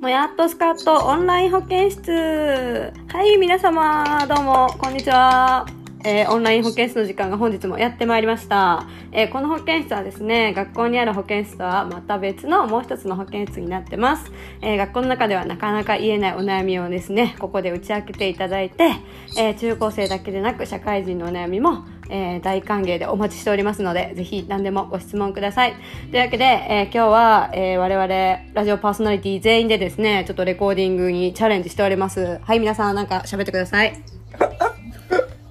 もやっとスカットオンライン保健室。はい、皆様、どうも、こんにちは。えー、オンライン保健室の時間が本日もやってまいりました。えー、この保健室はですね、学校にある保健室とはまた別のもう一つの保健室になってます。えー、学校の中ではなかなか言えないお悩みをですね、ここで打ち明けていただいて、え中高生だけでなく社会人のお悩みも、え大歓迎でお待ちしておりますので、ぜひ何でもご質問ください。というわけで、え今日は、え我々ラジオパーソナリティ全員でですね、ちょっとレコーディングにチャレンジしております。はい、皆さんなんか喋ってください。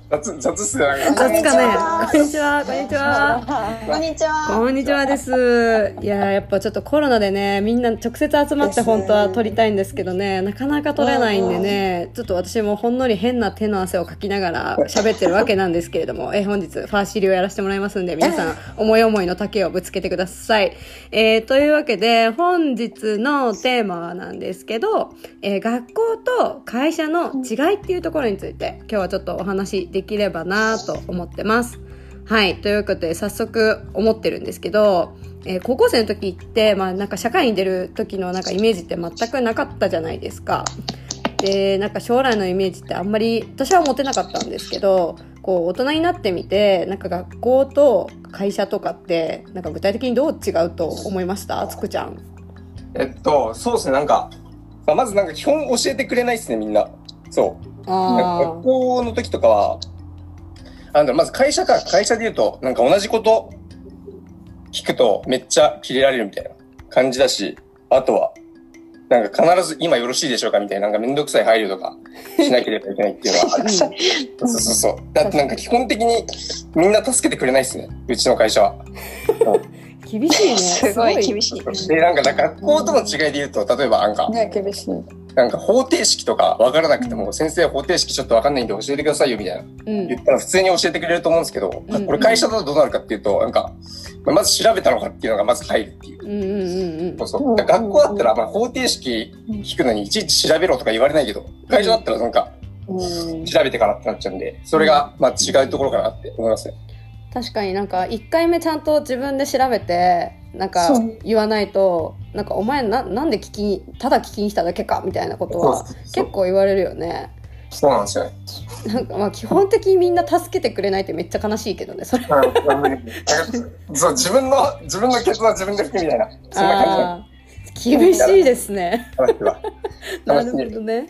雑雑っすね。雑かね。こんにちは。こんにちは。こんにちは。こんにちはです。いややっぱちょっとコロナでね、みんな直接集まって本当は撮りたいんですけどね、なかなか撮れないんでね、ちょっと私もほんのり変な手の汗をかきながら 喋ってるわけなんですけれども、え本日ファーシリをやらせてもらいますんで、皆さん思い思いの丈をぶつけてください。えー、というわけで、本日のテーマなんですけど、えー、学校と会社の違いっていうところについて、今日はちょっとお話でできればなと思ってます。はい。ということで、早速思ってるんですけど、えー、高校生の時って、まあなんか社会に出る時のなんかイメージって全くなかったじゃないですか。で、なんか将来のイメージってあんまり私は持てなかったんですけど、こう大人になってみて、なんか学校と会社とかって、なんか具体的にどう違うと思いました？つくちゃん。えっと、そうですね、なんか、まあ、まずなんか基本教えてくれないですね、みんな。そう。学校の時とかは、あの、まず会社か、会社で言うと、なんか同じこと聞くとめっちゃキレられるみたいな感じだし、あとは、なんか必ず今よろしいでしょうか？みたいな、なんかめんどくさい配慮とかしなければいけないっていうのはあるし。そうそうそう。だってなんか基本的にみんな助けてくれないっすね。うちの会社は。厳しいね。すごい厳しい。で、なんか学校との違いで言うと、例えばなんか、ね、厳しい。なんか方程式とか分からなくても、先生方程式ちょっと分かんないんで教えてくださいよみたいな、うん、言ったら普通に教えてくれると思うんですけど、うん、これ会社だとどうなるかっていうと、なんか、まず調べたのかっていうのがまず入るっていう。そうそう。学校だったら、まあ、方程式聞くのにいちいち調べろとか言われないけど、会社だったらなんか、調べてからってなっちゃうんで、それがまあ違うところかなって思いますね。確かになんか1回目ちゃんと自分で調べてなんか言わないとなんかお前ななんで聞きにただ聞きに来ただけかみたいなことは結構言われるよね。そうなんですよなんかまあ基本的にみんな助けてくれないってめっちゃ悲しいけどねそれ。そう自分の自分の決断自分で吹くみたいなそんな感じ。厳しいですね。なるほどね。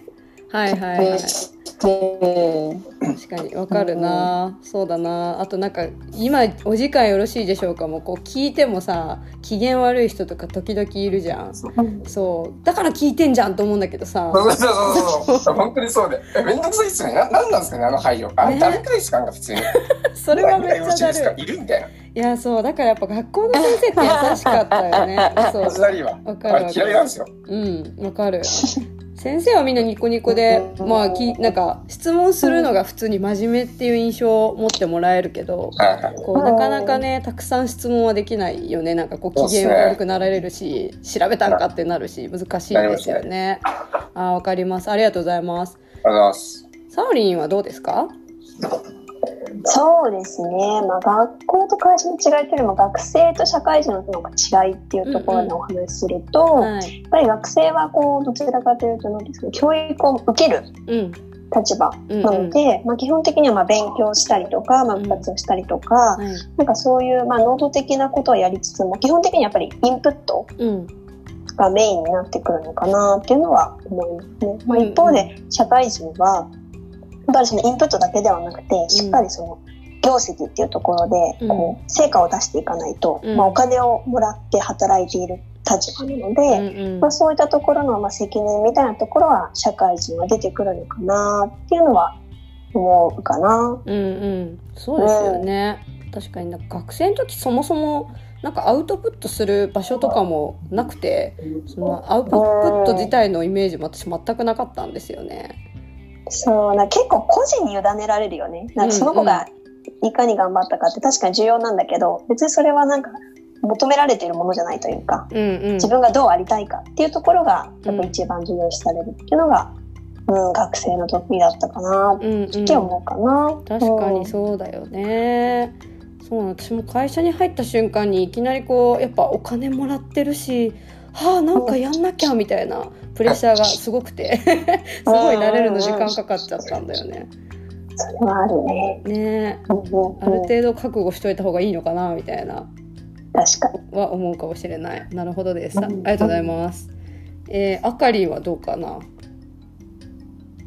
はいはいはい。確かにわかるな、そうだな。あとなんか今お時間よろしいでしょうか？もこう聞いてもさ機嫌悪い人とか時々いるじゃん。そう。だから聞いてんじゃんと思うんだけどさ。そうそうそうそう。本当にそうで。えめんどくさいっすよね。ななんなんですかねあの配慮。あれ誰くらいですか？普通に。それはめっちゃだる。いるみたいないやそう。だからやっぱ学校の先生って優しかったよね。そう。わかる嫌いなんですよ。うんわかる 先生はみんなニコニコで、まあ、きなんか質問するのが普通に真面目っていう印象を持ってもらえるけど、こうなかなかねたくさん質問はできないよねなんかこう機嫌悪くなられるし調べたんかってなるし難しいですよね。あわかりますありがとうございます。ありがとうございます。サオリンはどうですか？そうですね、まあ、学校と会社の違いっていうのも学生と社会人の違いっていうところでお話しすると、うんうんはい、やっぱり学生はこうどちらかというとですか教育を受ける立場なので、うん。うん、まあ、基本的にはまあ勉強したりとか、まあ、部活をしたりとか、うん、なんかそういうまあ能動的なことをやりつつも基本的にやっぱりインプット。がメインになってくるのかなっていうのは思いますね。まあ、一方で社会人はっぱりそのインプットだけではなくて、しっかりその業績っていうところで、こう、成果を出していかないと、まあ、お金をもらって働いている立場なので、まあ、そういったところの、まあ、責任みたいなところは社会人は出てくるのかなっていうのは思うかな。うんうん、そうですよね。うん、確かに学生の時そもそもなんかアウトプットする場所とかもなくてそのアウトプット自体のイメージも私全くなかったんですよね。そうな結構個人に委ねられるよね。なんかその子がいかに頑張ったかって確かに重要なんだけど別にそれはなんか求められているものじゃないというか、うんうん、自分がどうありたいかっていうところがやっぱ一番重要視されるっていうのが、うん、学生の時だったかなって思うかな、うんうん、確かにそうだよね、そう私も会社に入った瞬間にいきなりこうやっぱお金もらってるしはあなんかやんなきゃみたいなプレッシャーがすごくて すごい慣れるの時間かかっちゃったんだよね。それはあるね。ねある程度覚悟しといた方がいいのかなみたいな確かには思うかもしれない。なるほどです。ありがとうございます。えー、あかりはどうかな？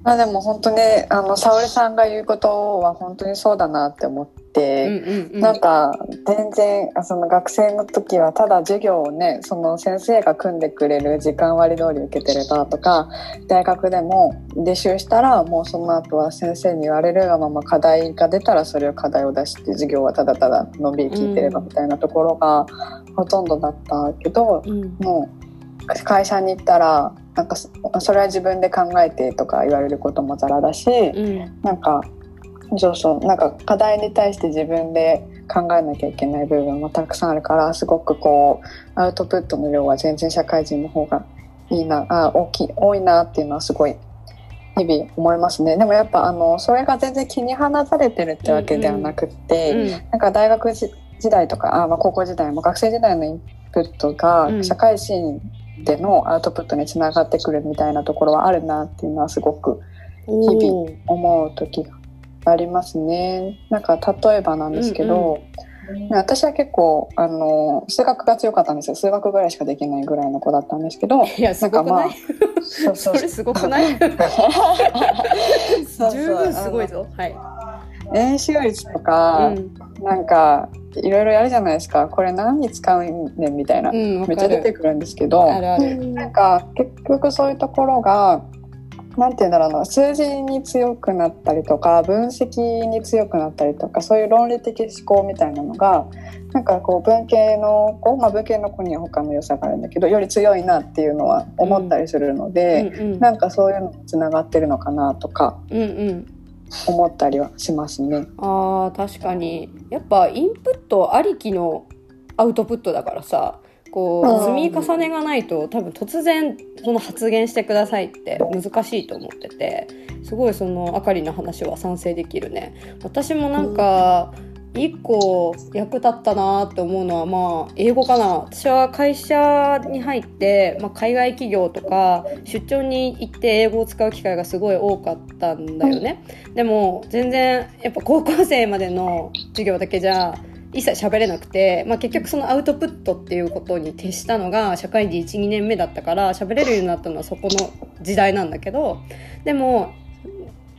まあでも本当ねあの沙織さんが言うことは本当にそうだなって思っうんうん、なんか全然その学生の時はただ授業をねその先生が組んでくれる時間割通り受けてればとか大学でも履修したらもうその後は先生に言われるがまま課題が出たらそれを課題を出して授業はただただのんびり聞いてればみたいなところがほとんどだったけど、うん、もう会社に行ったらなんかそれは自分で考えてとか言われることもざらだし、うん、なんかそうそう。なんか課題に対して自分で考えなきゃいけない部分もたくさんあるからすごくこうアウトプットの量は全然社会人の方がいいなあ大きい多いなっていうのはすごい日々思いますね。でもやっぱあのそれが全然気に離されてるってわけではなくて、うん。うん、なんか大学時代とかあ、まあ、高校時代も学生時代のインプットが社会人でのアウトプットにつながってくるみたいなところはあるなっていうのはすごく日々思う時がありますね。なんか例えばなんですけど、うんうん、私は結構あの数学が強かったんですよ。数学ぐらいしかできないぐらいの子だったんですけどいやすごくない、まあ、それすごくない？十分すごいぞ。はい。練習率とか、うん、なんかいろいろやるじゃないですか。これ何に使うねんみたいな、うん、めっちゃ出てくるんですけどなんか結局そういうところがなんて言うんだろうな数字に強くなったりとか分析に強くなったりとかそういう論理的思考みたいなのがなんかこう文系の子、まあ、文系の子には他の良さがあるんだけどより強いなっていうのは思ったりするので、うんうんうん、なんかそういうのつながってるのかなとか。うんうん思ったりはしますね。あ確かにやっぱインプットありきのアウトプットだからさこう積み重ねがないと多分突然その発言してくださいって難しいと思っててすごいそのあかりの話は賛成できるね。私もなんか、うん一個役立ったなって思うのはまあ英語かな。私は会社に入って、まあ、海外企業とか出張に行って英語を使う機会がすごい多かったんだよね、でも全然やっぱ高校生までの授業だけじゃ一切喋れなくて、まあ、結局そのアウトプットっていうことに徹したのが社会人12年目だったから喋れるようになったのはそこの時代なんだけどでも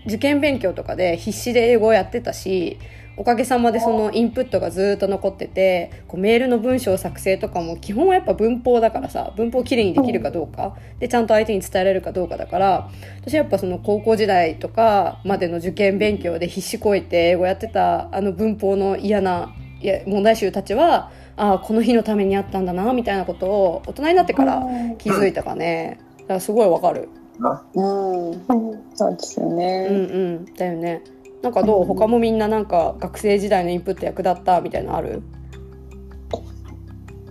受験勉強とかで必死で英語をやってたしおかげさまでそのインプットがずっと残っててこうメールの文章作成とかも基本はやっぱ文法だからさ文法をきれいにできるかどうかでちゃんと相手に伝えられるかどうかだから私はやっぱその高校時代とかまでの受験勉強で必死こいて英語やってたあの文法の嫌ないや問題集たちはああこの日のためにあったんだなみたいなことを大人になってから気づいたかね。だからすごいわかる。うん、そうですよね。うんうん。だよね。なんかどう？他もみんななんか学生時代のインプット役立ったみたいなのある？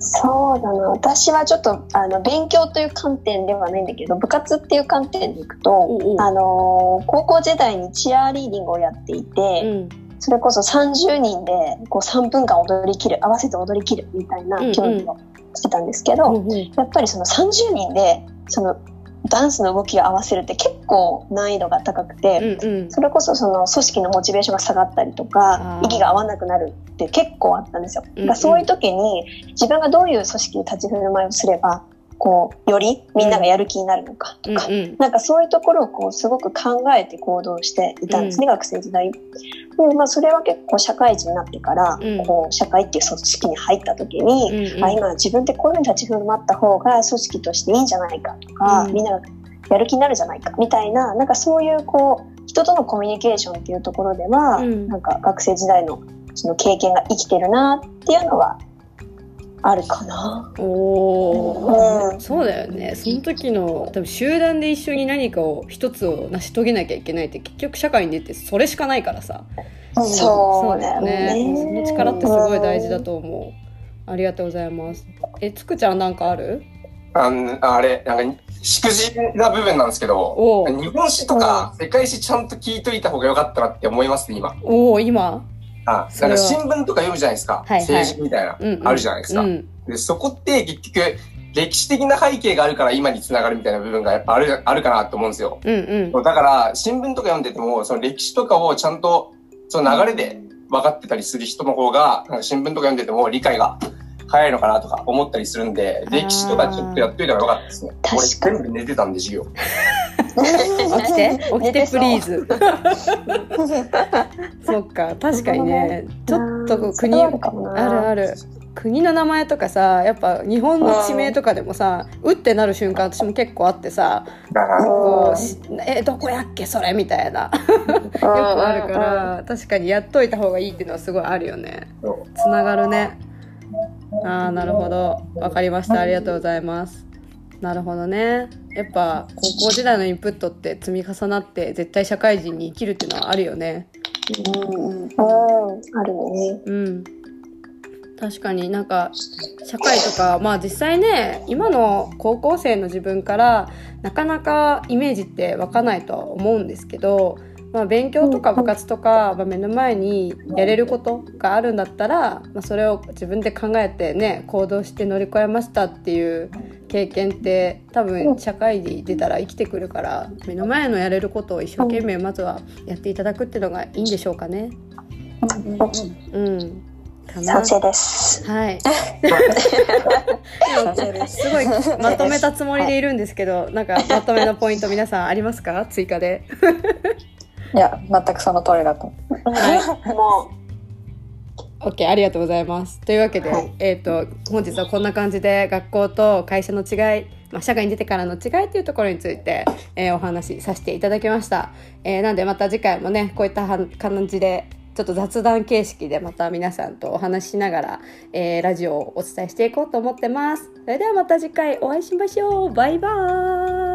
そうだな。私はちょっとあの勉強という観点ではないんだけど部活っていう観点でいくとあの高校時代にチアリーディングをやっていて、うん、それこそ30人でこう3分間踊りきる合わせて踊りきるみたいな競技をしてたんですけど、うんうん、やっぱりその30人でそのダンスの動きを合わせるって結構難易度が高くて、うんうん、それこそその組織のモチベーションが下がったりとか息が合わなくなるって結構あったんですよ。そういう時に自分がどういう組織で立ち振る舞いをすればこうよりみんながやる気になるのかとか、うんうん、なんかそういうところをこうすごく考えて行動していたんですね、うん、学生時代。でまあ、それは結構社会人になってから、うん、こう社会っていう組織に入った時に、うんうん、あ今自分ってこういうふうに立ち振る舞った方が組織としていいんじゃないかとか、みんながやる気になるじゃないかみたいななんかそういうこう人とのコミュニケーションっていうところでは、なんか学生時代のその経験が生きてるなっていうのはあるかな？おうん、そうだよね。その時の多分集団で一緒に何かを一つを成し遂げなきゃいけないって結局社会に出てそれしかないからさ。そうだよね。その力ってすごい大事だと思う。ありがとうございます。え、つくちゃんなんかある？ああれなんかしくじな部分なんですけど、日本史とか世界史ちゃんと聞いといた方がよかったなって思いますね今。おお今？あ、だから新聞とか読むじゃないですか。はいはい、政治みたいな、うんうん、あるじゃないですか。うん、で、そこって結局、歴史的な背景があるから今につながるみたいな部分がやっぱある、あるかなと思うんですよ。うんうん。だから、新聞とか読んでても、その歴史とかをちゃんと、その流れで分かってたりする人の方が、なんか新聞とか読んでても理解が早いのかなとか思ったりするんで、歴史とかちょっとやっといたらよかったですね。俺全部寝てたんで、授業。起きて起きてプリーズ。そっか、確かにね、ちょっと国、あるある。国の名前とかさやっぱ日本の地名とかでもさうってなる瞬間私も結構あってさこうえどこやっけそれみたいな。よくあるから確かにやっといた方がいいっていうのはすごいあるよね。つながるね。ああなるほど。分かりました。ありがとうございますなるほどね。やっぱ高校時代のインプットって積み重なって絶対社会人に生きるっていうのはあるよね。うん、うん、あるね。うん。確かになんか社会とかまあ実際ね今の高校生の自分からなかなかイメージって湧かないとは思うんですけど、まあ、勉強とか部活とか、まあ、目の前にやれることがあるんだったら、まあ、それを自分で考えてね行動して乗り越えましたっていう経験って多分社会に出たら生きてくるから目の前のやれることを一生懸命まずはやっていただくっていうのがいいんでしょうかね。うん、うん賛成です。はい。すごいまとめたつもりでいるんですけど、なんかまとめのポイント皆さんありますか？追加で。いや、全くその通りだと。はい。もう。OK、ありがとうございます。というわけで、はい、えっ、と、本日はこんな感じで学校と会社の違い、まあ、社会に出てからの違いというところについて、えー、お話しさせていただきました。えー、なんでまた次回もね、こういった感じでちょっと雑談形式でまた皆さんとお話ししながら、えー、ラジオをお伝えしていこうと思ってます。それではまた次回お会いしましょう。バイバーイ。